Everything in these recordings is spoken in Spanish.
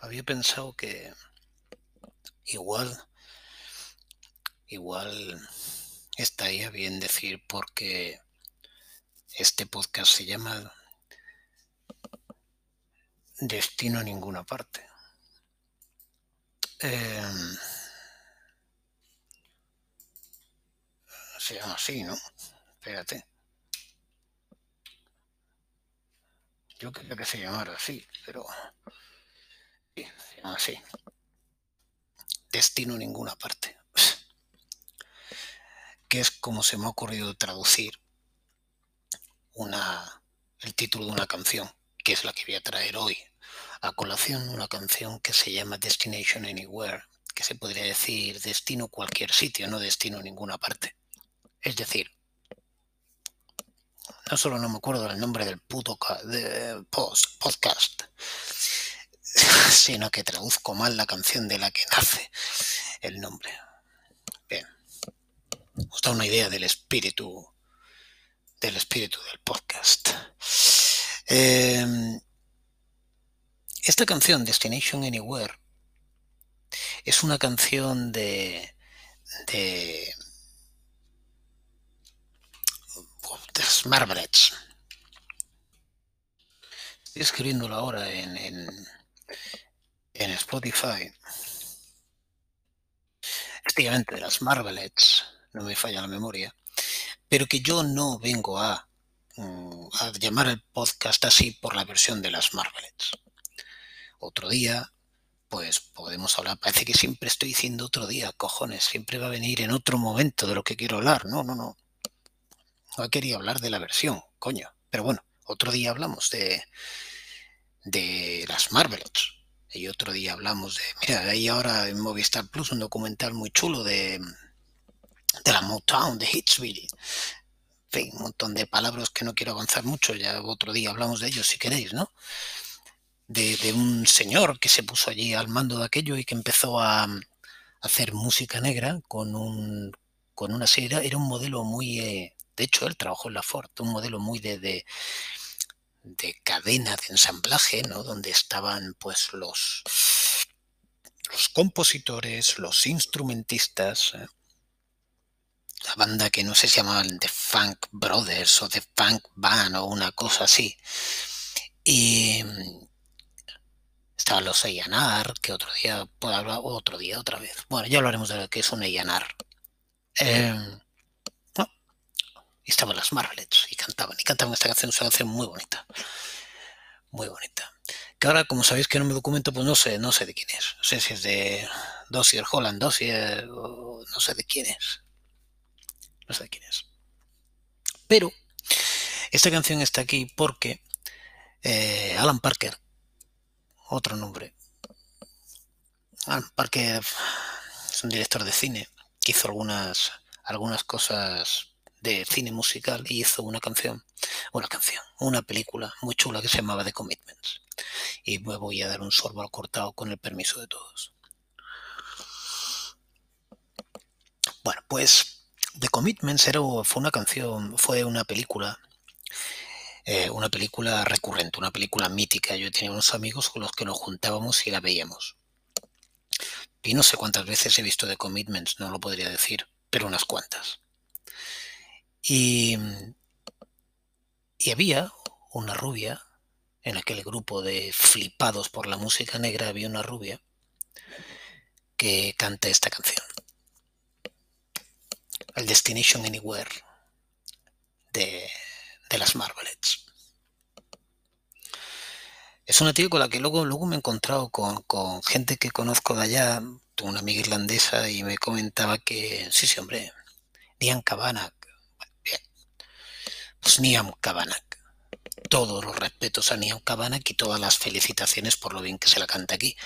había pensado que igual, igual estaría bien decir porque este podcast se llama Destino a ninguna parte. Em, se llama así, ¿no? Espérate. Yo quería que se llamara así, pero así. Destino a ninguna parte. Que es como se me ha ocurrido traducir una, el título de una canción, que es la que voy a traer hoy. A colación, una canción que se llama Destination Anywhere, que se podría decir destino cualquier sitio, no destino ninguna parte. Es decir, no solo no me acuerdo del nombre del puto de post, podcast, sino que traduzco mal la canción de la que nace el nombre. Bien. Os da una idea del espíritu del espíritu del podcast. Em, esta canción, Destination Anywhere, es una canción de, de, de Marblets. Estoy escribiéndolo ahora en, en Spotify. Efectivamente, de las Marblets, no me falla la memoria pero que yo no vengo a, mm, a llamar el podcast así por la versión de las Marvelets. Otro día, pues podemos hablar, parece que siempre estoy diciendo otro día, cojones, siempre va a venir en otro momento de lo que quiero hablar. No, no, no. No quería hablar de la versión, coño. Pero bueno, otro día hablamos de, de las Marvelets. Y otro día hablamos de, mira, hay ahora en Movistar Plus un documental muy chulo de, de la Motown, de Hitsville. En fin, un montón de palabras que no quiero avanzar mucho, ya otro día hablamos de ellos si queréis, ¿no? De, un señor que se puso allí al mando de aquello y que empezó a, hacer música negra con un con una serie, era un modelo muy, eh, de hecho él trabajó en la Ford, un modelo muy de, de, cadena de ensamblaje, ¿no? Donde estaban pues los los compositores, los instrumentistas, ¿eh? la banda que no sé si llamaban The Funk Brothers o The Funk Band o una cosa así. Y estaban los A&R, que otro día puedo hablar, otro día otra vez. Bueno, ya hablaremos de lo que es un A&R. Eh, estaban las Marlets y cantaban, y cantaban esta canción, es una canción muy bonita. Muy bonita. Que ahora, como sabéis que no me documento, pues no sé, no sé de quién es. No sé si es de Dossier Holland, Dossier, o no sé de quién es no sé quién es. Pero esta canción está aquí porque eh, Alan Parker, otro nombre, Alan Parker es un director de cine que hizo algunas, algunas cosas de cine musical y hizo una canción, una canción, una película muy chula que se llamaba The Commitments. Y me voy a dar un sorbo al cortado con el permiso de todos. Bueno, pues The Commitments era, fue una canción, fue una película, eh, una película recurrente, una película mítica. Yo tenía unos amigos con los que nos juntábamos y la veíamos. Y no sé cuántas veces he visto The Commitments, no lo podría decir, pero unas cuantas. Y, había una rubia, en aquel grupo de flipados por la música negra, había una rubia que canta esta canción el Destination Anywhere de, las Marvelets. Es una tía con la que luego, luego me he encontrado con, gente que conozco de allá, tengo una amiga irlandesa y me comentaba que, sí, sí, hombre, bien, pues Niam Kavanagh, todos los respetos a Niam Kavanagh y todas las felicitaciones por lo bien que se la canta aquí,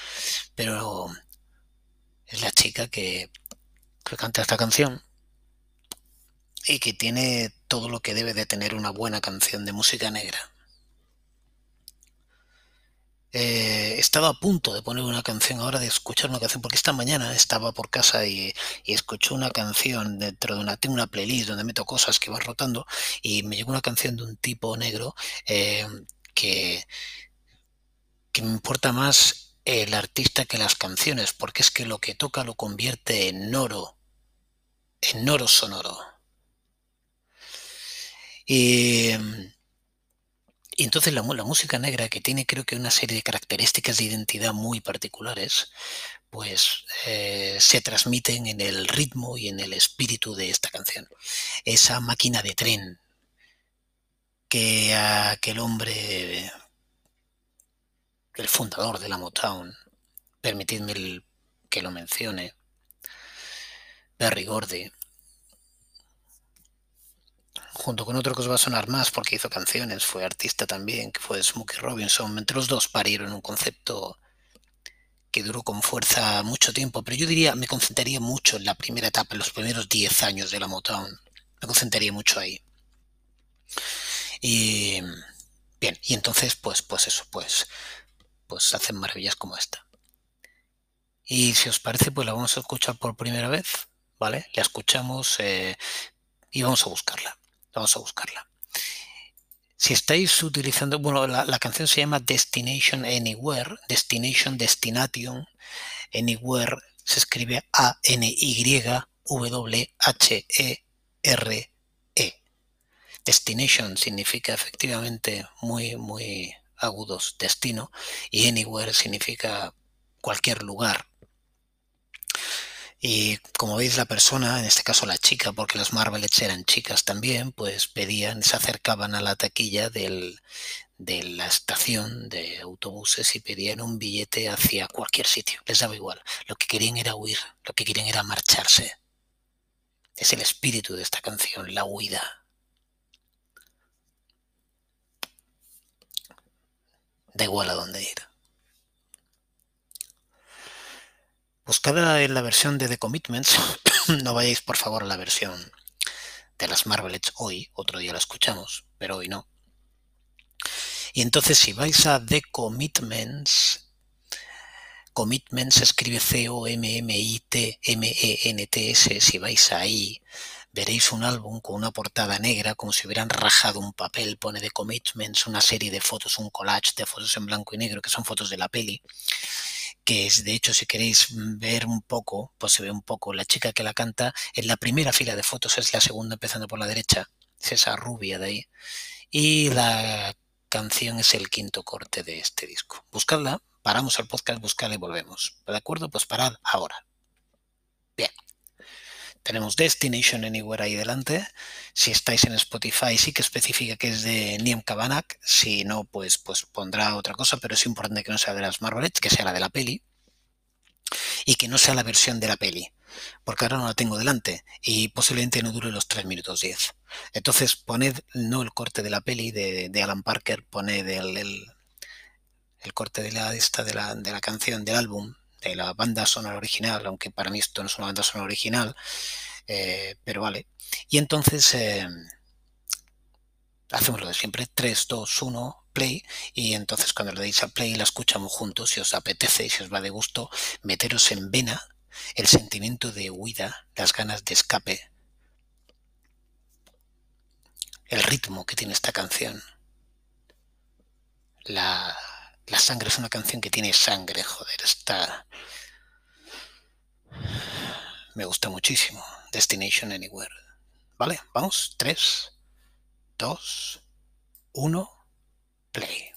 pero es la chica que, que canta esta canción y que tiene todo lo que debe de tener una buena canción de música negra. Eh, estaba a punto de poner una canción ahora, de escuchar una canción, porque esta mañana estaba por casa y, y una canción dentro de una, tengo una playlist donde meto cosas que van rotando y me llegó una canción de un tipo negro eh, que, que me importa más el artista que las canciones, porque es que lo que toca lo convierte en oro, en oro sonoro. Y, entonces la, música negra, que tiene creo que una serie de características de identidad muy particulares, pues eh, se transmiten en el ritmo y en el espíritu de esta canción. Esa máquina de tren que aquel hombre el fundador de la Motown, permitidme que lo mencione, Barry Gordy, junto con otro que os va a sonar más porque hizo canciones, fue artista también, que fue Smokey Robinson, entre los dos parieron un concepto que duró con fuerza mucho tiempo, pero yo diría, me concentraría mucho en la primera etapa, en los primeros 10 años de la Motown, me concentraría mucho ahí. Y bien, y entonces, pues, pues eso, pues pues hacen maravillas como esta. Y si os parece, pues la vamos a escuchar por primera vez, ¿vale? La escuchamos eh, y vamos a buscarla. Vamos a buscarla. Si estáis utilizando, bueno, la, canción se llama Destination Anywhere, Destination, Destination, Anywhere, se escribe A-N-Y-W-H-E-R-E. -E. Destination significa efectivamente muy, muy agudos, destino, y anywhere significa cualquier lugar. Y como veis la persona, en este caso la chica, porque los Marvelets eran chicas también, pues pedían, se acercaban a la taquilla del, de la estación de autobuses y pedían un billete hacia cualquier sitio. Les daba igual. Lo que querían era huir, lo que querían era marcharse. Es el espíritu de esta canción, la huida. da igual a dónde ir. Buscada en la versión de The Commitments, no vayáis por favor a la versión de las Marvelets hoy, otro día la escuchamos, pero hoy no. Y entonces si vais a The Commitments, Commitments escribe C-O-M-M-I-T-M-E-N-T-S, si vais ahí veréis un álbum con una portada negra, como si hubieran rajado un papel, pone de commitments, una serie de fotos, un collage de fotos en blanco y negro, que son fotos de la peli, que es, de hecho, si queréis ver un poco, pues se ve un poco, la chica que la canta, en la primera fila de fotos es la segunda empezando por la derecha, es esa rubia de ahí, y la canción es el quinto corte de este disco. Buscadla, paramos el podcast, buscadla y volvemos. ¿De acuerdo? Pues parad ahora. Bien. Tenemos Destination Anywhere ahí delante. Si estáis en Spotify, sí que especifica que es de Niem Kabanak. Si no, pues, pues pondrá otra cosa, pero es importante que no sea de las Marvelets, que sea la de la peli. Y que no sea la versión de la peli. Porque ahora no la tengo delante y posiblemente no dure los 3 minutos 10. Entonces poned no el corte de la peli de, Alan Parker, poned el, el, corte de la, esta, de, la, de la canción del álbum de la banda sonora original, aunque para mí esto no es una banda sonora original, eh, pero vale. Y entonces eh, hacemos lo de siempre, 3, 2, 1, play, y entonces cuando le deis a play la escuchamos juntos, si os apetece y si os va de gusto, meteros en vena el sentimiento de huida, las ganas de escape, el ritmo que tiene esta canción. La, la sangre es una canción que tiene sangre, joder, está... Me gusta muchísimo. Destination Anywhere. ¿Vale? Vamos. 3, 2, 1, play.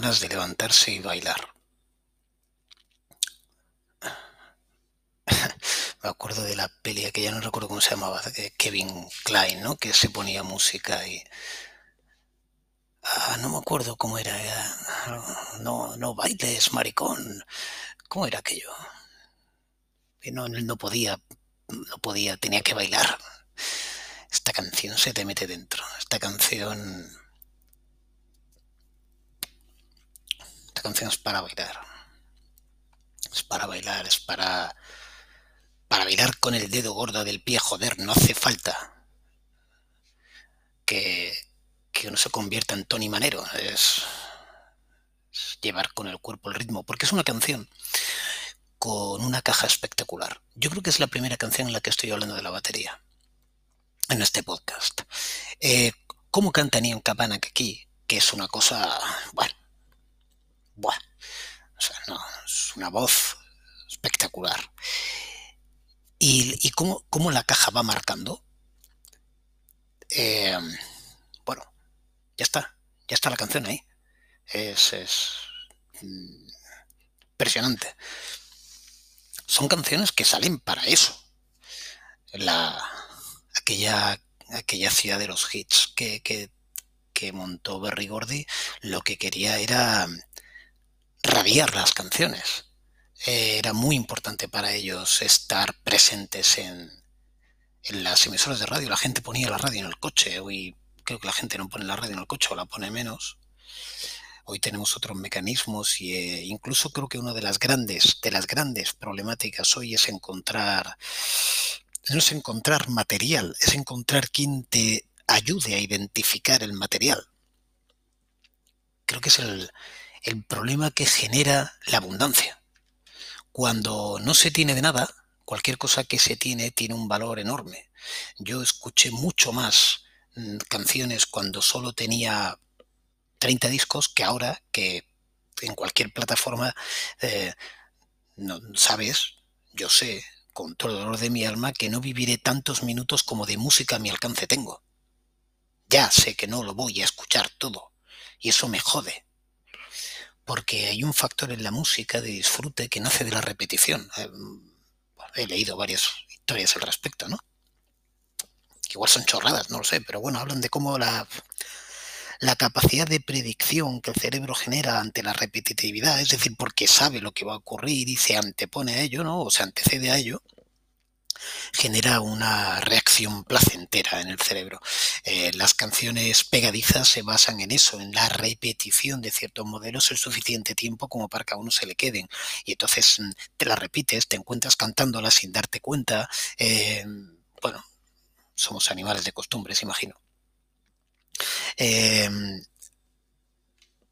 De levantarse y bailar. Me acuerdo de la peli que ya no recuerdo cómo se llamaba, Kevin Klein, ¿no? Que se ponía música y... Ah, no me acuerdo cómo era. No, no bailes, maricón. ¿Cómo era aquello? No, no podía, no podía, tenía que bailar. Esta canción se te mete dentro. Esta canción. Esta canción es para bailar. Es para bailar, es para. Para bailar con el dedo gordo del pie, joder, no hace falta que, que uno se convierta en Tony Manero. Es, llevar con el cuerpo el ritmo, porque es una canción con una caja espectacular. Yo creo que es la primera canción en la que estoy hablando de la batería en este podcast. Eh, ¿Cómo canta Neon Cabana aquí? Que es una cosa, bueno, bueno, o sea, no, es una voz espectacular. ¿Y, cómo, la caja va marcando? Eh, bueno, ya está, ya está la canción ahí. Es, es mm, impresionante. Son canciones que salen para eso. La, aquella, aquella ciudad de los hits que, que, montó Berry Gordy, lo que quería era radiar las canciones. era muy importante para ellos estar presentes en, en las emisoras de radio. La gente ponía la radio en el coche. Hoy creo que la gente no pone la radio en el coche o la pone menos. Hoy tenemos otros mecanismos y eh, incluso creo que una de las grandes, de las grandes problemáticas hoy es encontrar no es encontrar material, es encontrar quien te ayude a identificar el material. Creo que es el, problema que genera la abundancia. Cuando no se tiene de nada, cualquier cosa que se tiene tiene un valor enorme. Yo escuché mucho más mm, canciones cuando solo tenía 30 discos que ahora que en cualquier plataforma, eh, no, sabes, yo sé, con todo el dolor de mi alma que no viviré tantos minutos como de música a mi alcance tengo. Ya sé que no lo voy a escuchar todo, y eso me jode. Porque hay un factor en la música de disfrute que nace de la repetición. Eh, he leído varias historias al respecto, ¿no? Igual son chorradas, no lo sé, pero bueno, hablan de cómo la, la capacidad de predicción que el cerebro genera ante la repetitividad, es decir, porque sabe lo que va a ocurrir y se antepone a ello, ¿no? O se antecede a ello, genera una reacción placentera en el cerebro. Eh, las canciones pegadizas se basan en eso, en la repetición de ciertos modelos el suficiente tiempo como para que a uno se le queden. Y entonces mm, te las repites, te encuentras cantándolas sin darte cuenta. Eh, bueno, somos animales de costumbres, imagino. Em,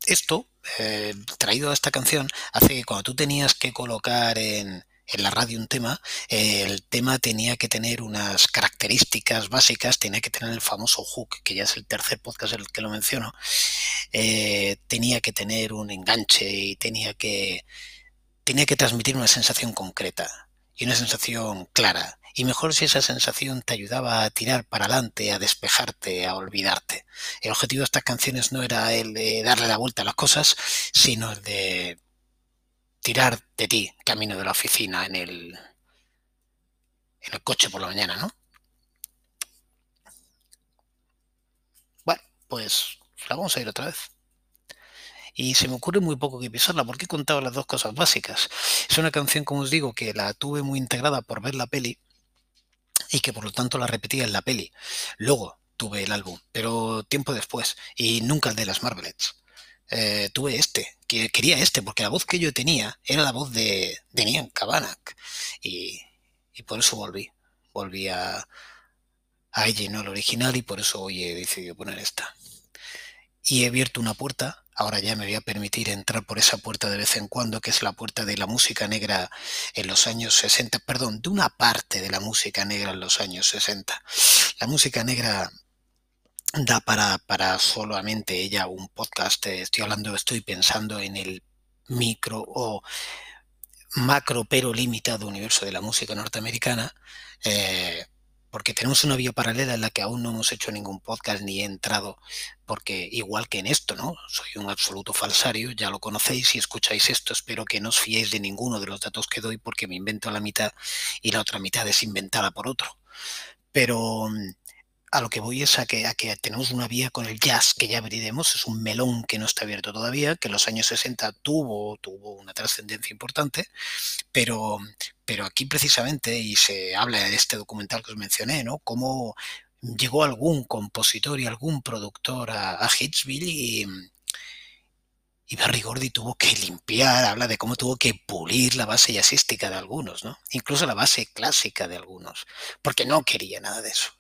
esto, eh, traído a esta canción, hace que cuando tú tenías que colocar en, la radio un tema, el tema tenía que tener unas características básicas, tenía que tener el famoso hook, que ya es el tercer podcast en el que lo menciono, eh, tenía que tener un enganche y tenía que, tenía que transmitir una sensación concreta y una sensación clara. Y mejor si esa sensación te ayudaba a tirar para adelante, a despejarte, a olvidarte. El objetivo de estas canciones no era el de darle la vuelta a las cosas, sino el de tirar de ti camino de la oficina en el, en el coche por la mañana, ¿no? Bueno, pues la vamos a ir otra vez y se me ocurre muy poco que pisarla porque he contado las dos cosas básicas. Es una canción, como os digo, que la tuve muy integrada por ver la peli y que por lo tanto la repetía en la peli. Luego tuve el álbum, pero tiempo después y nunca el de las Marvelettes. Eh, tuve este, que quería este, porque la voz que yo tenía era la voz de, de Nian Kabanak y, por eso volví. Volví a, a ella, no al original, y por eso hoy he decidido poner esta. Y he abierto una puerta Ahora ya me voy a permitir entrar por esa puerta de vez en cuando, que es la puerta de la música negra en los años 60, perdón, de una parte de la música negra en los años 60. La música negra da para, para solamente ella un podcast. Estoy hablando, estoy pensando en el micro o macro pero limitado universo de la música norteamericana. Eh, porque tenemos una vía paralela en la que aún no hemos hecho ningún podcast ni he entrado, porque igual que en esto, ¿no? Soy un absoluto falsario, ya lo conocéis, si escucháis esto espero que no os fiéis de ninguno de los datos que doy porque me invento la mitad y la otra mitad es inventada por otro. Pero mm, a lo que voy es a que, tenemos una vía con el jazz que ya abriremos, es un melón que no está abierto todavía, que en los años 60 tuvo, tuvo una trascendencia importante, pero, pero aquí precisamente, y se habla de este documental que os mencioné, ¿no? Cómo llegó algún compositor y algún productor a, a Hitsville y, y Barry Gordy tuvo que limpiar, habla de cómo tuvo que pulir la base jazzística de algunos, ¿no? Incluso la base clásica de algunos, porque no quería nada de eso.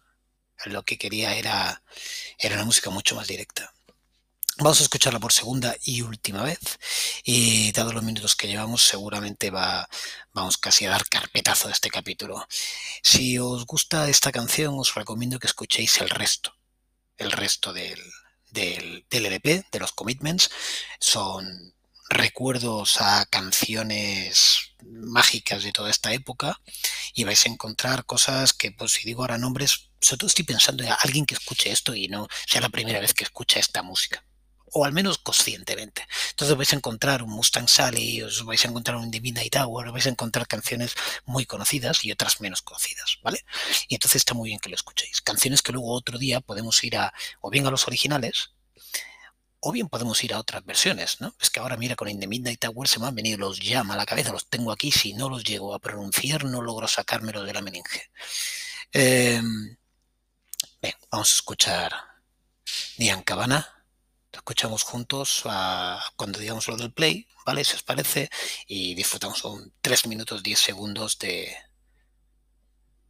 Lo que quería era, era una música mucho más directa. Vamos a escucharla por segunda y última vez. Y dados los minutos que llevamos, seguramente va, vamos casi a dar carpetazo a este capítulo. Si os gusta esta canción, os recomiendo que escuchéis el resto. El resto del, del, del LP, de los commitments. Son recuerdos a canciones mágicas de toda esta época y vais a encontrar cosas que, pues si digo ahora nombres, sobre todo estoy pensando en alguien que escuche esto y no sea la primera vez que escucha esta música o al menos conscientemente. Entonces vais a encontrar un Mustang Sally, os vais a encontrar un The Midnight Hour, vais a encontrar canciones muy conocidas y otras menos conocidas, ¿vale? Y entonces está muy bien que lo escuchéis. Canciones que luego otro día podemos ir a, o bien a los originales, o bien podemos ir a otras versiones, ¿no? Es que ahora mira, con In the Midnight Hour se me han venido los Jam a la cabeza, los tengo aquí, si no los llego a pronunciar no logro sacármelos de la meninge. Bien, vamos a escuchar Nian Cabana. Lo escuchamos juntos a, cuando digamos lo del play, ¿vale? Si os parece, y disfrutamos un 3 minutos 10 segundos de,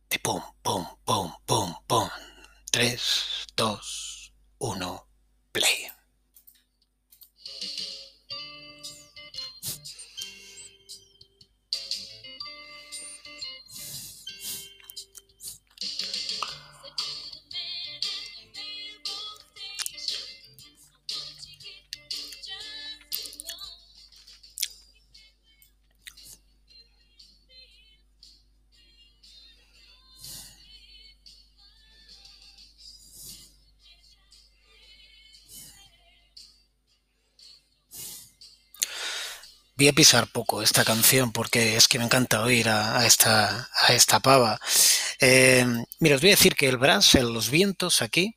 de pum, pum, pum, pum, pum. 3, 2, 1, play. Voy a pisar poco esta canción porque es que me encanta oír a, esta, pava. Eh, mira, os voy a decir que el brass, los vientos aquí,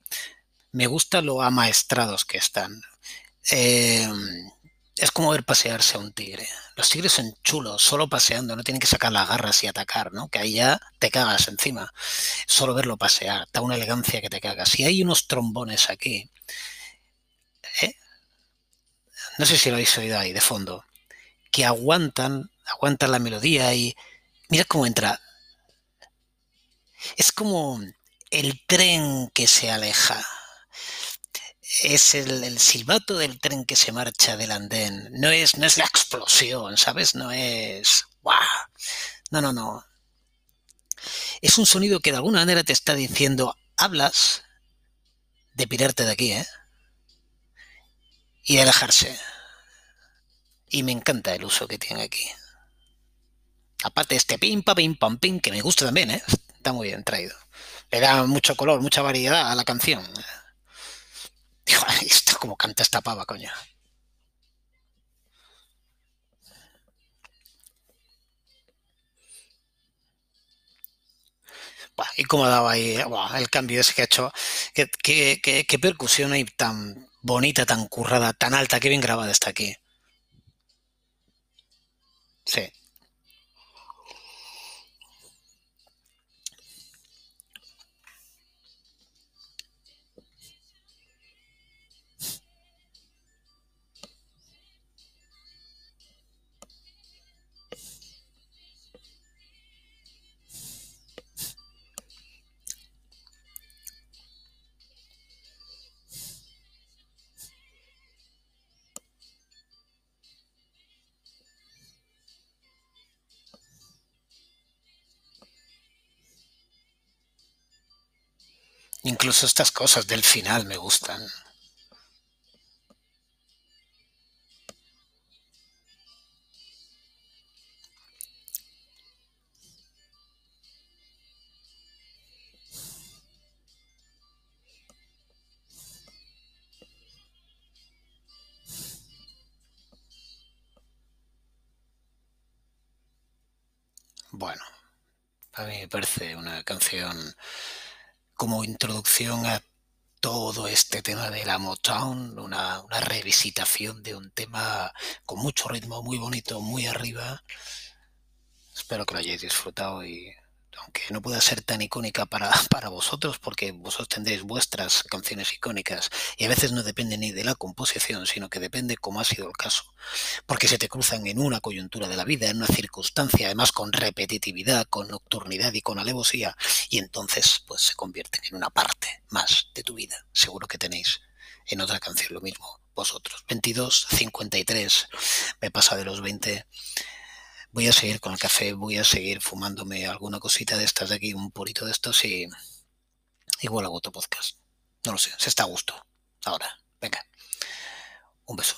me gusta lo amaestrados que están. Eh, es como ver pasearse a un tigre. Los tigres son chulos, solo paseando, no tienen que sacar las garras y atacar, ¿no? Que ahí ya te cagas encima. Solo verlo pasear, da una elegancia que te cagas. Si hay unos trombones aquí, ¿eh? no sé si lo habéis oído ahí de fondo que aguantan, aguantan la melodía y mira cómo entra. Es como el tren que se aleja. Es el, silbato del tren que se marcha del andén. No es, no es la explosión, ¿sabes? No es. ¡Wow! No, no, no. Es un sonido que de alguna manera te está diciendo, hablas de pirarte de aquí, ¿eh? Y de alejarse. Y me encanta el uso que tiene aquí. Aparte este pim, pa, pim, pam, pim, que me gusta también, ¿eh? Está muy bien traído. Le da mucho color, mucha variedad a la canción. Dijo, esto como canta esta pava, coño. y cómo daba ahí el cambio ese que ha hecho. Qué, qué, percusión ahí tan bonita, tan currada, tan alta, qué bien grabada está aquí. Sí. Incluso estas cosas del final me gustan. Bueno, a mí me parece una canción como introducción a todo este tema de la Motown, una, una revisitación de un tema con mucho ritmo, muy bonito, muy arriba. Espero que lo hayáis disfrutado y aunque no pueda ser tan icónica para, para vosotros, porque vosotros tendréis vuestras canciones icónicas y a veces no depende ni de la composición, sino que depende cómo ha sido el caso. Porque se te cruzan en una coyuntura de la vida, en una circunstancia, además con repetitividad, con nocturnidad y con alevosía, y entonces pues se convierten en una parte más de tu vida. Seguro que tenéis en otra canción lo mismo vosotros. 22, 53, me pasa de los 20 voy a seguir con el café, voy a seguir fumándome alguna cosita de estas de aquí, un purito de estos y igual hago otro podcast. No lo sé, se está a gusto. Ahora, venga, un beso.